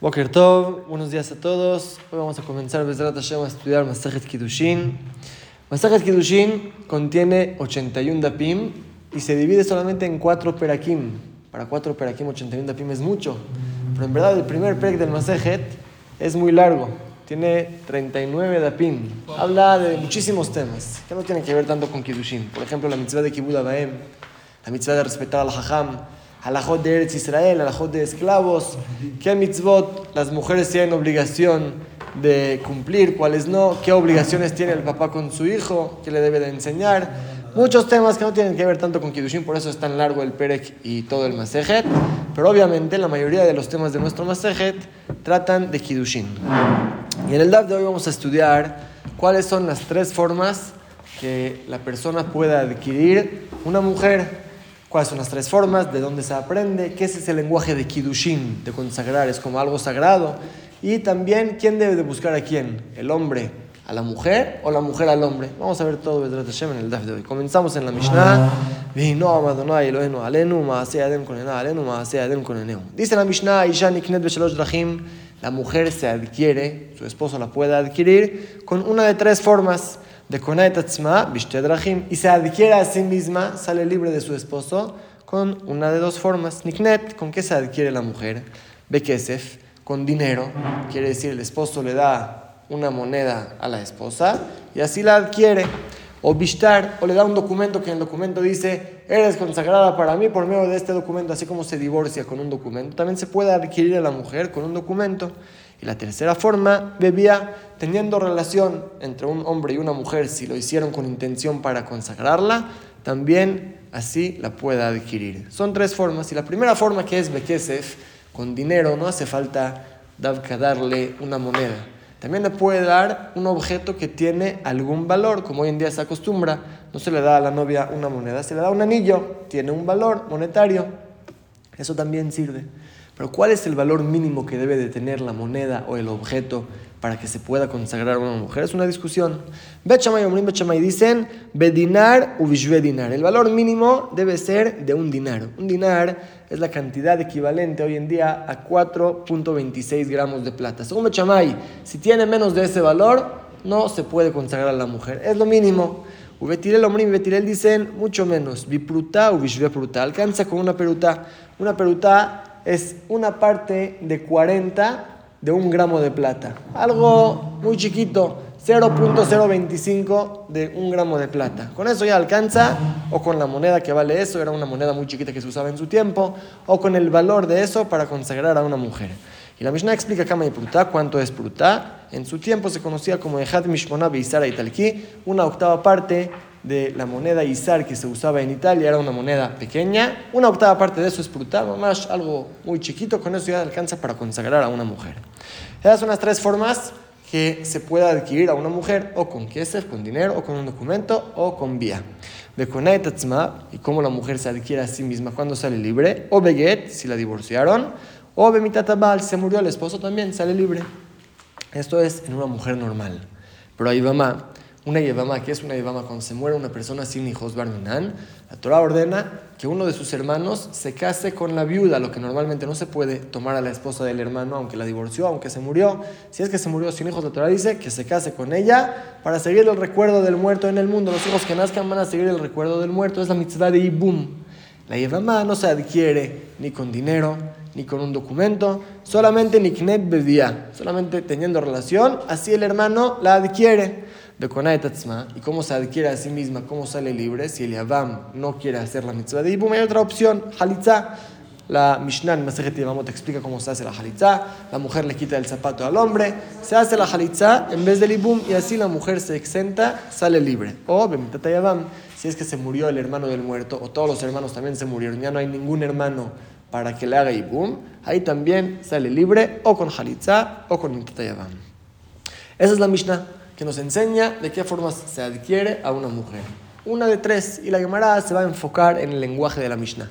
Boker Tov, buenos días a todos. Hoy vamos a comenzar Bezrat Hashem a estudiar Masajet Kiddushin. Masajet Kiddushin contiene 81 dapim y se divide solamente en 4 perakim. Para 4 perakim 81 dapim es mucho, pero en verdad el primer perek del Masajet es muy largo. Tiene 39 dapim. Habla de muchísimos temas que no tienen que ver tanto con Kiddushin. Por ejemplo, la mitzvah de Kibbutz Abaem, la mitzvah de respetar al Hajam, alajot de Eretz Israel, alajot de esclavos, qué mitzvot las mujeres tienen obligación de cumplir, cuáles no, qué obligaciones tiene el papá con su hijo, qué le debe de enseñar. Muchos temas que no tienen que ver tanto con Kiddushin, por eso es tan largo el Perek y todo el Masejet. Pero obviamente la mayoría de los temas de nuestro Masejet tratan de Kiddushin. Y en el DAF de hoy vamos a estudiar cuáles son las tres formas que la persona pueda adquirir una mujer cuáles son las tres formas, de dónde se aprende, qué es ese lenguaje de Kiddushin, de consagrar, es como algo sagrado. Y también, ¿quién debe de buscar a quién? ¿El hombre a la mujer o la mujer al hombre? Vamos a ver todo en el DAF de hoy. Comenzamos en la Mishnah. Dice la Mishnah, la mujer se adquiere, su esposo la puede adquirir con una de tres formas y se adquiere a sí misma, sale libre de su esposo, con una de dos formas. Niknet, ¿con qué se adquiere la mujer? Bekesef, con dinero, quiere decir el esposo le da una moneda a la esposa y así la adquiere. O Bishtar, o le da un documento que en el documento dice, eres consagrada para mí por medio de este documento, así como se divorcia con un documento. También se puede adquirir a la mujer con un documento. Y la tercera forma, bebía teniendo relación entre un hombre y una mujer, si lo hicieron con intención para consagrarla, también así la puede adquirir. Son tres formas. Y la primera forma que es Bekesef, con dinero, no hace falta darle una moneda. También le puede dar un objeto que tiene algún valor, como hoy en día se acostumbra. No se le da a la novia una moneda, se le da un anillo, tiene un valor monetario. Eso también sirve. Pero ¿cuál es el valor mínimo que debe de tener la moneda o el objeto para que se pueda consagrar a una mujer? Es una discusión. Bechamay Omrim Bechamay dicen Bedinar u dinar. El valor mínimo debe ser de un dinar. Un dinar es la cantidad equivalente hoy en día a 4.26 gramos de plata. Según Bechamay, si tiene menos de ese valor, no se puede consagrar a la mujer. Es lo mínimo. Ubetirel Omrim Betirel dicen mucho menos. Bipruta u. Alcanza con una peruta. Una peruta es una parte de 40 de un gramo de plata. Algo muy chiquito, 0.025 de un gramo de plata. Con eso ya alcanza, o con la moneda que vale eso, era una moneda muy chiquita que se usaba en su tiempo, o con el valor de eso para consagrar a una mujer. Y la Mishnah explica Kama y Pruta, cuánto es Pruta. En su tiempo se conocía como Ejad Mishmona Beisara Italki, una octava parte de la moneda Izar que se usaba en Italia, era una moneda pequeña. Una octava parte de eso es brutal, más algo muy chiquito, con eso ya alcanza para consagrar a una mujer. Esas son las tres formas que se puede adquirir a una mujer, o con kesef, con dinero, o con un documento, o con vía. De y cómo la mujer se adquiere a sí misma cuando sale libre, o beget, si la divorciaron, o bemitatabal, se murió el esposo también, sale libre. Esto es en una mujer normal. Pero ahí mamá una Yevama, que es una Yevama cuando se muere una persona sin hijos, Barminan, la Torah ordena que uno de sus hermanos se case con la viuda, lo que normalmente no se puede tomar a la esposa del hermano, aunque la divorció, aunque se murió. Si es que se murió sin hijos, la Torah dice que se case con ella para seguir el recuerdo del muerto en el mundo. Los hijos que nazcan van a seguir el recuerdo del muerto. Es la mitzvah de Ibum. La Yevama no se adquiere ni con dinero, ni con un documento, solamente Niknet bebía, solamente teniendo relación, así el hermano la adquiere de y cómo se adquiere a sí misma, cómo sale libre, si el Yavam no quiere hacer la mitzvah de Ibum, hay otra opción, Halitza. La Mishnah en Masejet te explica cómo se hace la Halitza. La mujer le quita el zapato al hombre, se hace la Halitza en vez del Ibum y así la mujer se exenta, sale libre. O Bemitata Yavam, si es que se murió el hermano del muerto o todos los hermanos también se murieron, ya no hay ningún hermano para que le haga Ibum, ahí también sale libre o con Halitza o con Mitata Yavam. Esa es la Mishnah que nos enseña de qué forma se adquiere a una mujer. Una de tres, y la Gemara se va a enfocar en el lenguaje de la Mishnah.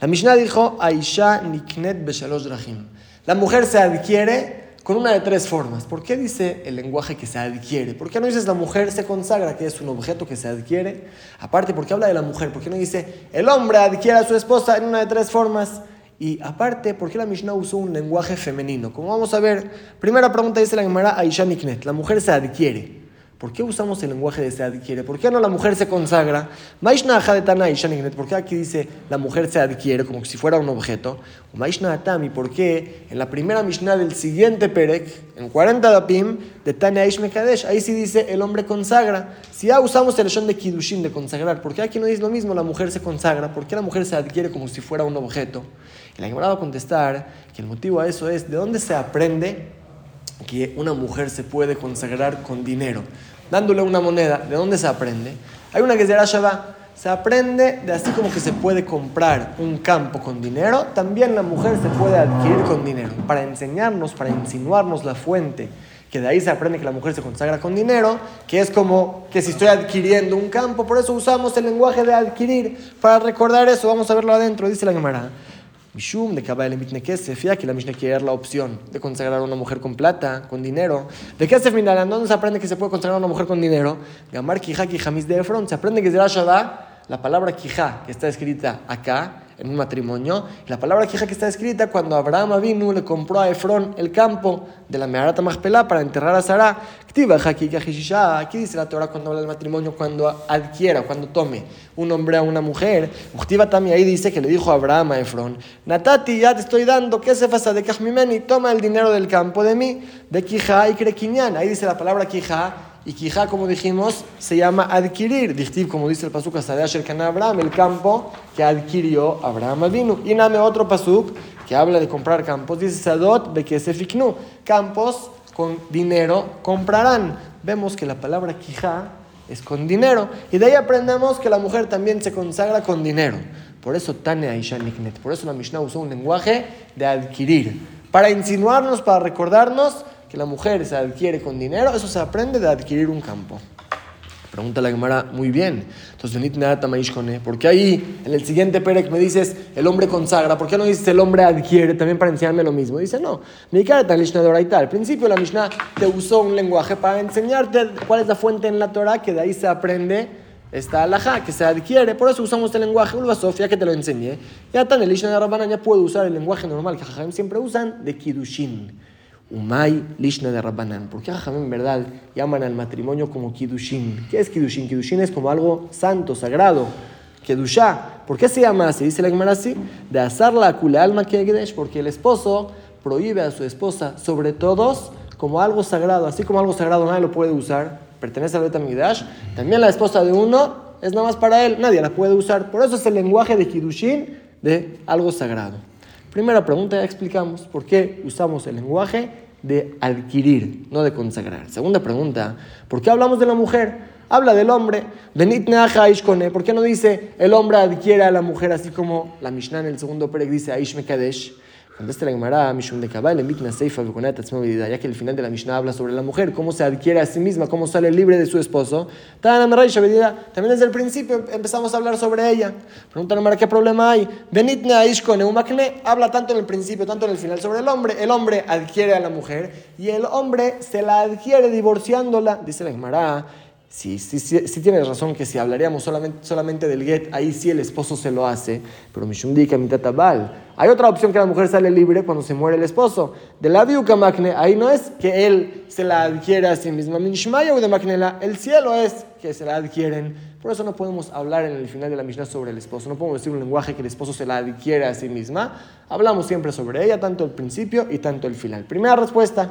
La Mishnah dijo, Aisha niknet beshalosh drahim. La mujer se adquiere con una de tres formas. ¿Por qué dice el lenguaje que se adquiere? ¿Por qué no dices la mujer se consagra, que es un objeto que se adquiere? Aparte, ¿por qué habla de la mujer? ¿Por qué no dice el hombre adquiere a su esposa en una de tres formas? Y aparte, ¿por qué la Mishnah usó un lenguaje femenino? Como vamos a ver, primera pregunta dice la Gemara Aisha Niknet, la mujer se adquiere. ¿Por qué usamos el lenguaje de se adquiere? ¿Por qué no la mujer se consagra? ¿Por qué aquí dice la mujer se adquiere como si fuera un objeto? Atami, ¿por qué en la primera Mishnah del siguiente Perek, en 40 Dapim, de Tanya Kadesh, ahí sí dice el hombre consagra? Si ya usamos el son de Kidushin, de consagrar, ¿por qué aquí no dice lo mismo? La mujer se consagra. ¿Por qué la mujer se adquiere como si fuera un objeto? Y la va a contestar que el motivo a eso es de dónde se aprende que una mujer se puede consagrar con dinero, dándole una moneda. ¿De dónde se aprende? Hay una que se llama se aprende de así como que se puede comprar un campo con dinero, también la mujer se puede adquirir con dinero. Para enseñarnos, para insinuarnos la fuente, que de ahí se aprende que la mujer se consagra con dinero, que es como que si estoy adquiriendo un campo, por eso usamos el lenguaje de adquirir, para recordar eso, vamos a verlo adentro, dice la Gemara. Mishum de que se que la Mishnah quiere dar la opción de consagrar a una mujer con plata, con dinero. ¿De se final? ¿Dónde se aprende que se puede consagrar a una mujer con dinero? Gamar Kijaki Jamis de. Se aprende que será Shabbat, la palabra Kijá, que está escrita acá, en un matrimonio. la palabra quija que está escrita cuando Abraham vino le compró a Efrón el campo de la Meharata Machpelah para enterrar a Sara. Aquí dice la Torah cuando habla del matrimonio, cuando adquiera, cuando tome un hombre a una mujer. también ahí dice que le dijo Abraham a Efrón, Natati, ya te estoy dando, ¿qué se pasa de Kajmimeni? Toma el dinero del campo de mí, de Quija y Crequiñán. Ahí dice la palabra Quija y quijá, como dijimos, se llama adquirir. Dictiv, como dice el pasuk, el Abraham, el campo que adquirió Abraham vino. Y name otro pasuk que habla de comprar campos. Dice Sadot, fiknu. Campos con dinero comprarán. Vemos que la palabra quijá es con dinero. Y de ahí aprendemos que la mujer también se consagra con dinero. Por eso Tane Aisha Niknet. Por eso la Mishnah usó un lenguaje de adquirir. Para insinuarnos, para recordarnos que la mujer se adquiere con dinero, eso se aprende de adquirir un campo. Pregunta la Gemara, muy bien. Entonces, ¿por qué ahí en el siguiente Perec me dices el hombre consagra? ¿Por qué no dices el hombre adquiere? También para enseñarme lo mismo. Dice, no, Al principio la Mishnah te usó un lenguaje para enseñarte cuál es la fuente en la Torah, que de ahí se aprende esta alhaja, que se adquiere. Por eso usamos este lenguaje, Ulva Sofía, que te lo enseñé. Ya tan el de Rabbanan ya puede usar el lenguaje normal que Jajam siempre usan de Kidushin. Umay Lishna de Rabbanan. ¿Por qué en verdad llaman al matrimonio como Kidushin? ¿Qué es Kidushin? Kidushin es como algo santo, sagrado. Kedusha. ¿Por qué se llama así? Dice la Gemara así. De asarla kule alma kegedesh. Porque el esposo prohíbe a su esposa sobre todos como algo sagrado. Así como algo sagrado nadie lo puede usar. Pertenece al Betamigdash. También la esposa de uno es nada más para él. Nadie la puede usar. Por eso es el lenguaje de Kidushin de algo sagrado. Primera pregunta, ya explicamos por qué usamos el lenguaje de adquirir, no de consagrar. Segunda pregunta, ¿por qué hablamos de la mujer? Habla del hombre. ¿Por qué no dice el hombre adquiere a la mujer así como la Mishnah en el segundo perek dice Aish Mekadesh? Contesta la Gemara, Mishum de Kabal, Mitna Seifa, ya que el final de la Mishnah habla sobre la mujer, cómo se adquiere a sí misma, cómo sale libre de su esposo. También desde el principio empezamos a hablar sobre ella. Pregunta la Gemara, ¿qué problema hay? Benitne Aishkone Umakne habla tanto en el principio, tanto en el final sobre el hombre. El hombre adquiere a la mujer y el hombre se la adquiere divorciándola. Dice la Gemara, Sí, sí, sí, tienes razón que si hablaríamos solamente, solamente del get, ahí sí el esposo se lo hace, pero Mishundika mitatabal. Hay otra opción que la mujer sale libre cuando se muere el esposo. De la viuca makne, ahí no es que él se la adquiere a sí misma. Minishmaya de maknela, el cielo es que se la adquieren. Por eso no podemos hablar en el final de la Mishnah sobre el esposo. No podemos decir un lenguaje que el esposo se la adquiere a sí misma. Hablamos siempre sobre ella, tanto el principio y tanto el final. Primera respuesta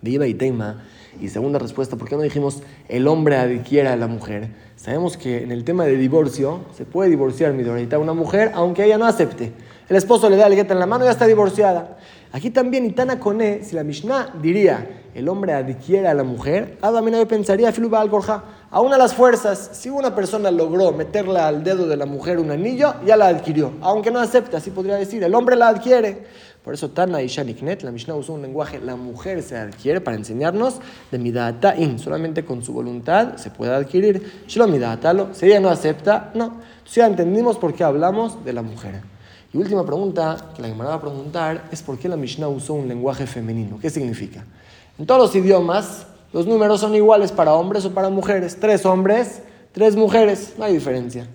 de Iba y Teima y segunda respuesta, ¿por qué no dijimos el hombre adquiere a la mujer? Sabemos que en el tema de divorcio se puede divorciar mi a una mujer aunque ella no acepte. El esposo le da el gueta en la mano y ya está divorciada. Aquí también Itana Kone, si la Mishnah diría el hombre adquiere a la mujer, Adamina yo pensaría Filuba al Gorja. Aún a las fuerzas, si una persona logró meterle al dedo de la mujer un anillo, ya la adquirió. Aunque no acepte, así podría decir, el hombre la adquiere. Por eso Tana y Shaniknet, la Mishnah usó un lenguaje, la mujer se adquiere para enseñarnos de Midata'in. Solamente con su voluntad se puede adquirir. Shilo Midatalo, si ella no acepta, no. Entonces ya entendimos por qué hablamos de la mujer. Y última pregunta que la Gemara va a preguntar es por qué la Mishnah usó un lenguaje femenino. ¿Qué significa? En todos los idiomas, los números son iguales para hombres o para mujeres. Tres hombres, tres mujeres, no hay diferencia.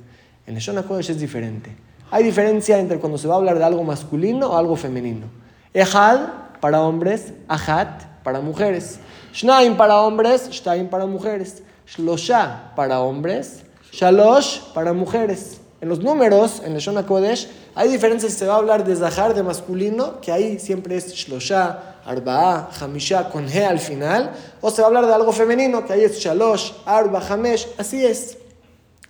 En el Shona Kodesh es diferente. Hay diferencia entre cuando se va a hablar de algo masculino o algo femenino. Ejad para hombres, ahat para mujeres. Shnaim para hombres, shtaim para mujeres. Shlosha para hombres, shalosh para mujeres. En los números, en el Shona Kodesh, hay diferencias si se va a hablar de Zahar, de masculino, que ahí siempre es Shlosha, Arba'a, Hamisha, con He al final, o se va a hablar de algo femenino, que ahí es Shalosh, Arba, Hamesh, así es.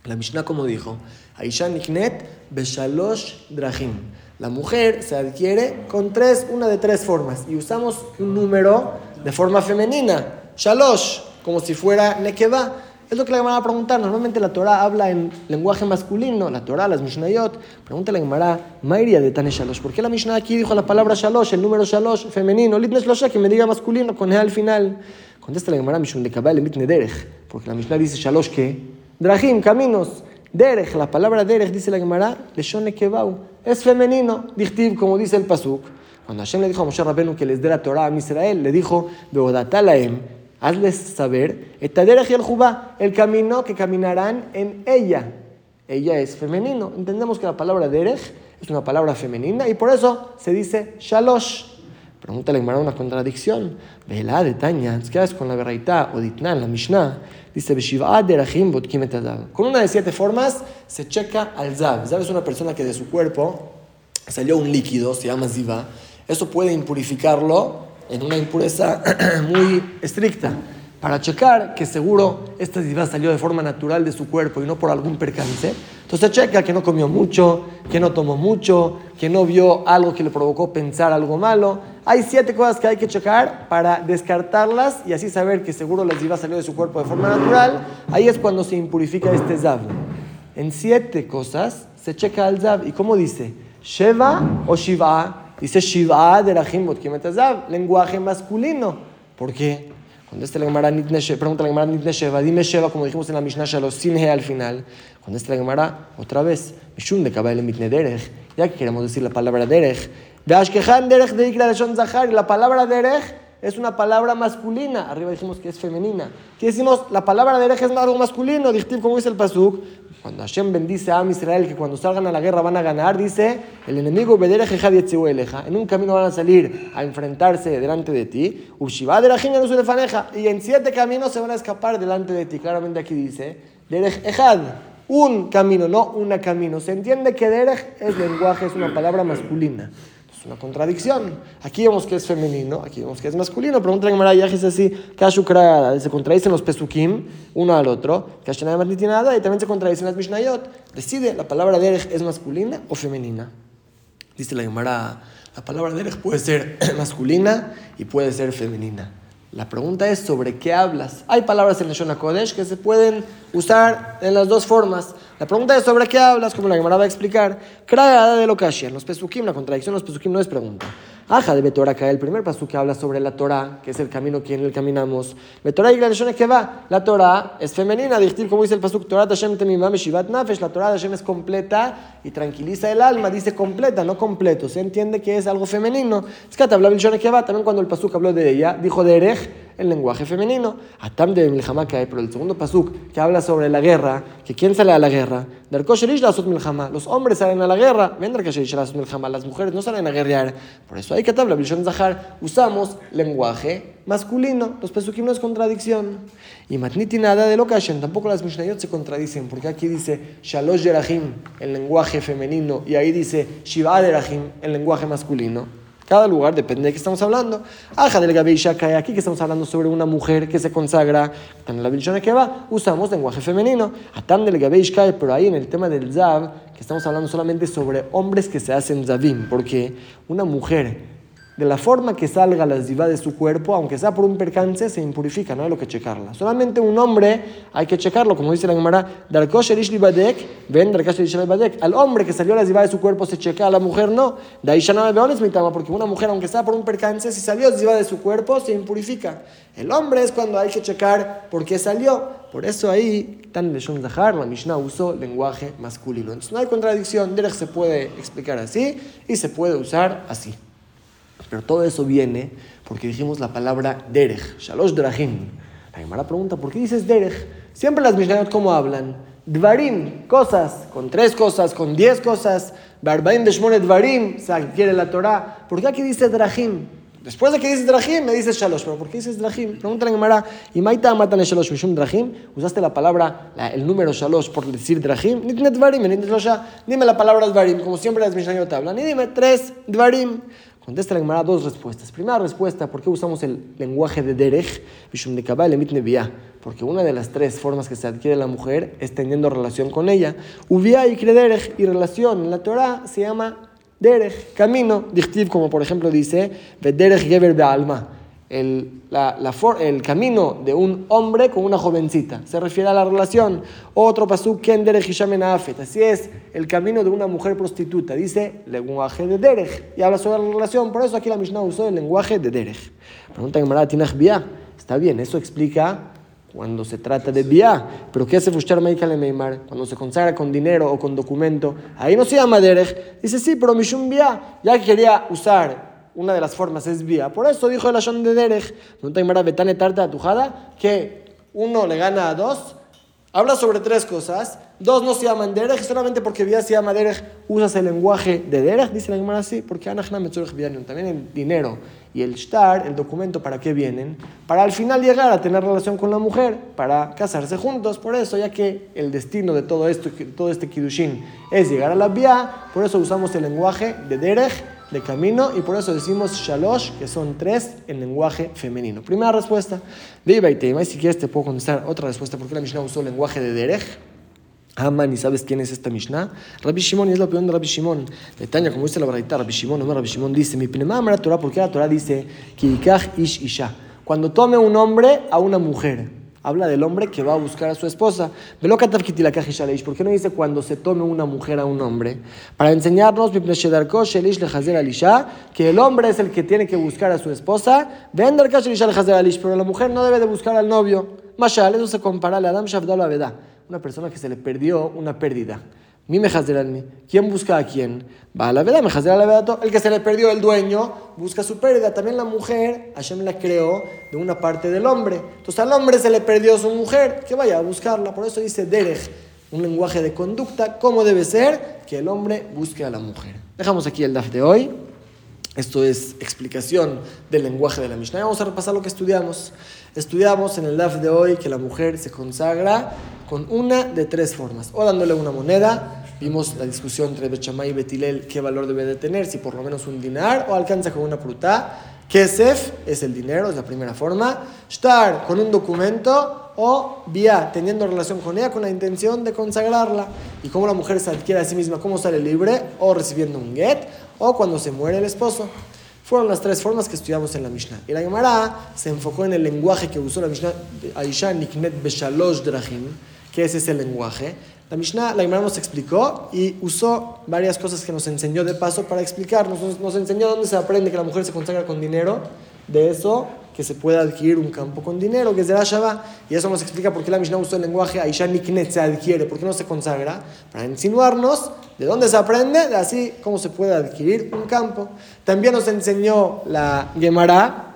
La Mishnah, como dijo, Aisha Niknet, Beshalosh Drahim. La mujer se adquiere con tres, una de tres formas, y usamos un número de forma femenina, Shalosh, como si fuera Nekeba. Es lo que le van a preguntar. Normalmente la Torah habla en lenguaje masculino, la Torah, las Mishnayot. Pregúntale a Gemara, Mairia de Tane Shalosh. ¿Por qué la Mishnah aquí dijo la palabra Shalosh, el número Shalosh, femenino? Litnes Losha, que me diga masculino, con E al final. Contesta la Gemara, Mishun de Kabal, Mitne Derech. Porque la Mishnah dice Shalosh, ¿qué? Drahim, caminos. Derech, la palabra Derech, dice la Gemara, Leshone Kebau. Es femenino. Dichtiv, como dice el Pasuk. Cuando Hashem le dijo a Moshe Rabenu que les dé la Torah a Israel, le dijo, Beodatalaem hazles saber, etaderech el jubá, el camino que caminarán en ella. Ella es femenino. Entendemos que la palabra derech es una palabra femenina y por eso se dice shalosh. Pregúntale a una contradicción. Vela de Tanya, ¿qué haces con la verraita o ditnan, la Mishnah? Dice, Con una de siete formas se checa al zav. Zav es una persona que de su cuerpo salió un líquido, se llama ziva. Eso puede impurificarlo en una impureza muy estricta para checar que seguro esta diva salió de forma natural de su cuerpo y no por algún percance. Entonces checa que no comió mucho, que no tomó mucho, que no vio algo que le provocó pensar algo malo. Hay siete cosas que hay que checar para descartarlas y así saber que seguro la diva salió de su cuerpo de forma natural. Ahí es cuando se impurifica este zav. En siete cosas se checa al zav. ¿Y cómo dice? Sheva o Shiva Dice Shiva de la Kimetazav, lenguaje masculino. ¿Por qué? Cuando este la Gemara pregunta la Gemara Nitne Sheva, dime Sheva, como dijimos en la Mishnah Shalom, sin al final. Cuando este la Gemara, otra vez, Mishun de Kabbalah Mitne Derech, ya que queremos decir la palabra Derech. Ashkehan Derech de Ikra Shon Zahar, la palabra Derech es una palabra masculina. Arriba dijimos que es femenina. Aquí decimos, la palabra Derech es algo masculino, como dice el Pasuk. Cuando Hashem bendice a Am Israel que cuando salgan a la guerra van a ganar, dice, el enemigo en un camino van a salir a enfrentarse delante de ti, y en siete caminos se van a escapar delante de ti. Claramente aquí dice, un camino, no una camino. Se entiende que Derech es lenguaje, es una palabra masculina una contradicción. Aquí vemos que es femenino, aquí vemos que es masculino. Pregunta Marayaj es así, Kashukra, se contradicen los pesukim uno al otro, nada y también se contradicen las Mishnayot. Decide, la palabra derech es masculina o femenina. Dice la Gemara, la palabra derech puede ser masculina y puede ser femenina. La pregunta es sobre qué hablas. Hay palabras en el Shona Kodesh que se pueden usar en las dos formas. La pregunta es sobre qué hablas, como la Gemara va a explicar. Kragada de en Los pesukim, la contradicción los pesukim no es pregunta. Aja de Betorah el primer paso que habla sobre la Torah, que es el camino que en el caminamos. Betorah y que va. La Torah es femenina, decir como dice el pasuk, Torah Hashem temimam shivat nafesh. La Torah de Hashem es completa y tranquiliza el alma. Dice completa, no completo. Se entiende que es algo femenino. Es que habla que va. También cuando el pasuk habló de ella, dijo de Erej el lenguaje femenino. Atam de Milhamá que hay, pero el segundo pasuk que habla sobre la guerra, que quién sale a la guerra, los hombres salen a la guerra, las mujeres no salen a guerrear. Por eso hay que tabla, Zahar, usamos lenguaje masculino, los pesukim no es contradicción. Y matniti nada de lokashen, tampoco las mishnayot se contradicen, porque aquí dice shalosh yerahim, el lenguaje femenino, y ahí dice shiva derahim, el lenguaje masculino. Cada lugar depende de qué estamos hablando. Aja del Gabeisha cae aquí que estamos hablando sobre una mujer que se consagra. En la Vilshona que va, usamos lenguaje femenino. Atam del Gabeish cae, pero ahí en el tema del Zav, que estamos hablando solamente sobre hombres que se hacen Zavim, porque una mujer de la forma que salga la ziva de su cuerpo, aunque sea por un percance, se impurifica, no hay lo que checarla. Solamente un hombre hay que checarlo, como dice la Gemara, ven Al hombre que salió la ziva de su cuerpo se checa, a la mujer no. De ahí ya no porque una mujer, aunque sea por un percance, si salió ziva de su cuerpo, se impurifica. El hombre es cuando hay que checar por qué salió. Por eso ahí, tan de Zahar, la Mishnah usó lenguaje masculino. Entonces no hay contradicción, Derech se puede explicar así y se puede usar así. Pero todo eso viene porque dijimos la palabra derech, shalosh drahim. La Gemara pregunta, ¿por qué dices derech? Siempre las Mishnayot, ¿cómo hablan? Dvarim, cosas, con tres cosas, con diez cosas. Barbaim Beshmone Dvarim, se adquiere la Torah. ¿Por qué aquí dice Drahim? Después de que dices Drahim, me dices Shalosh. ¿Pero por qué dices Drahim? Pregúntale a Gemara. ¿Y Maita matan Shalosh Mishum Drahim? ¿Usaste la palabra, el número Shalosh por decir Drahim? Nitnet Dvarim, Dime la palabra Dvarim, como siempre las Mishnayot hablan. Y dime tres Dvarim. Contesta la Gemara dos respuestas. Primera respuesta, ¿por qué usamos el lenguaje de Derech? De Kabal. Porque una de las tres formas que se adquiere la mujer es teniendo relación con ella. Ubia y Krederech y relación. En la Torah se llama Derech, camino, dictiv, como por ejemplo dice, Derech Geber alma el, el camino de un hombre con una jovencita. Se refiere a la relación. Otro pasú, Ken Derech Afet. Así es, el camino de una mujer prostituta. Dice lenguaje de Derech. Y habla sobre la relación. Por eso aquí la Mishnah usó el lenguaje de Derech. Pregunta Gemara, ¿tienes vía? Está bien, eso explica cuando se trata de vía. Pero ¿qué hace Fushar Meikale Meimar? Cuando se consagra con dinero o con documento. Ahí no se llama Derech. Dice, sí, pero Mishum vía. Ya quería usar una de las formas es vía. Por eso dijo el Ashon de Derech. Betane Tarta Tujada que uno le gana a dos. Habla sobre tres cosas. Dos no se llaman Derech, solamente porque Vía se llama Derech, usas el lenguaje de Derech, dice la Gemara así, porque también el dinero y el shtar, el documento, ¿para qué vienen? Para al final llegar a tener relación con la mujer, para casarse juntos. Por eso, ya que el destino de todo esto, todo este kiddushin es llegar a la vía, por eso usamos el lenguaje de derech, de camino, y por eso decimos shalosh, que son tres en lenguaje femenino. Primera respuesta. Viva y si quieres te puedo contestar otra respuesta, porque la Mishnah usó el lenguaje de derech. Haman, ¿y sabes quién es esta Mishnah? Rabbi Shimon, y es la opinión de Rabbi Shimon. Detaña, como dice la Baraita, Rabbi Shimon, no Rabbi Shimon dice, mi la Torah, porque la Torah dice, Kikach ish isha. Cuando tome un hombre a una mujer, habla del hombre que va a buscar a su esposa. ¿Por qué no dice cuando se tome una mujer a un hombre? Para enseñarnos que el hombre es el que tiene que buscar a su esposa, pero la mujer no debe de buscar al novio. Eso se compara a Adam Shavdal Abedá una persona que se le perdió una pérdida. Mi mí. ¿Quién busca a quién? Va a la verdad, la verdad. El que se le perdió el dueño busca su pérdida. También la mujer, Hashem la creó de una parte del hombre. Entonces al hombre se le perdió su mujer, que vaya a buscarla. Por eso dice Derech, un lenguaje de conducta, cómo debe ser que el hombre busque a la mujer. Dejamos aquí el DAF de hoy. Esto es explicación del lenguaje de la Mishnah. Vamos a repasar lo que estudiamos. Estudiamos en el DAF de hoy que la mujer se consagra con una de tres formas. O dándole una moneda, vimos la discusión entre Bechamay y Betilel, qué valor debe de tener, si por lo menos un dinar o alcanza con una pruta. Kesef es el dinero, es la primera forma. Shtar con un documento o vía teniendo relación con ella con la intención de consagrarla. Y cómo la mujer se adquiere a sí misma, cómo sale libre o recibiendo un get o cuando se muere el esposo. Fueron las tres formas que estudiamos en la Mishnah. Y la Gemara se enfocó en el lenguaje que usó la Mishnah, Aisha Niknet Beshalosh Drahim, que es ese lenguaje. La Mishnah, la Gemara nos explicó y usó varias cosas que nos enseñó de paso para explicarnos. Nos, nos enseñó dónde se aprende que la mujer se consagra con dinero. De eso que se puede adquirir un campo con dinero, que la Shabbat. Y eso nos explica por qué la Mishnah usó el lenguaje Aisha Niknet se adquiere, por qué no se consagra, para insinuarnos de dónde se aprende, de así cómo se puede adquirir un campo. También nos enseñó la Gemara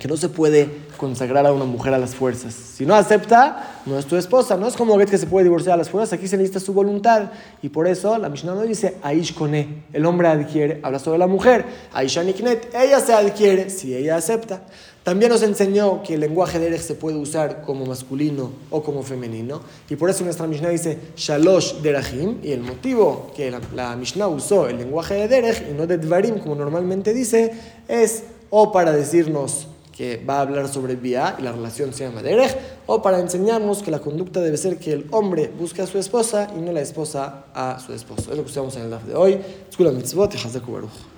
que no se puede consagrar a una mujer a las fuerzas. Si no acepta, no es tu esposa. No es como que se puede divorciar a las fuerzas. Aquí se necesita su voluntad. Y por eso la Mishnah no dice Aish Kone. El hombre adquiere. Habla sobre la mujer. Aisha Niknet. Ella se adquiere si ella acepta. También nos enseñó que el lenguaje de Erech se puede usar como masculino o como femenino. Y por eso nuestra Mishnah dice Shalosh Derahim. Y el motivo que la, Mishnah usó el lenguaje de Derech y no de Dvarim, como normalmente dice, es o para decirnos que va a hablar sobre Bia y la relación se llama Derech, o para enseñarnos que la conducta debe ser que el hombre busque a su esposa y no la esposa a su esposo. Es lo que usamos en el DAF de hoy. Y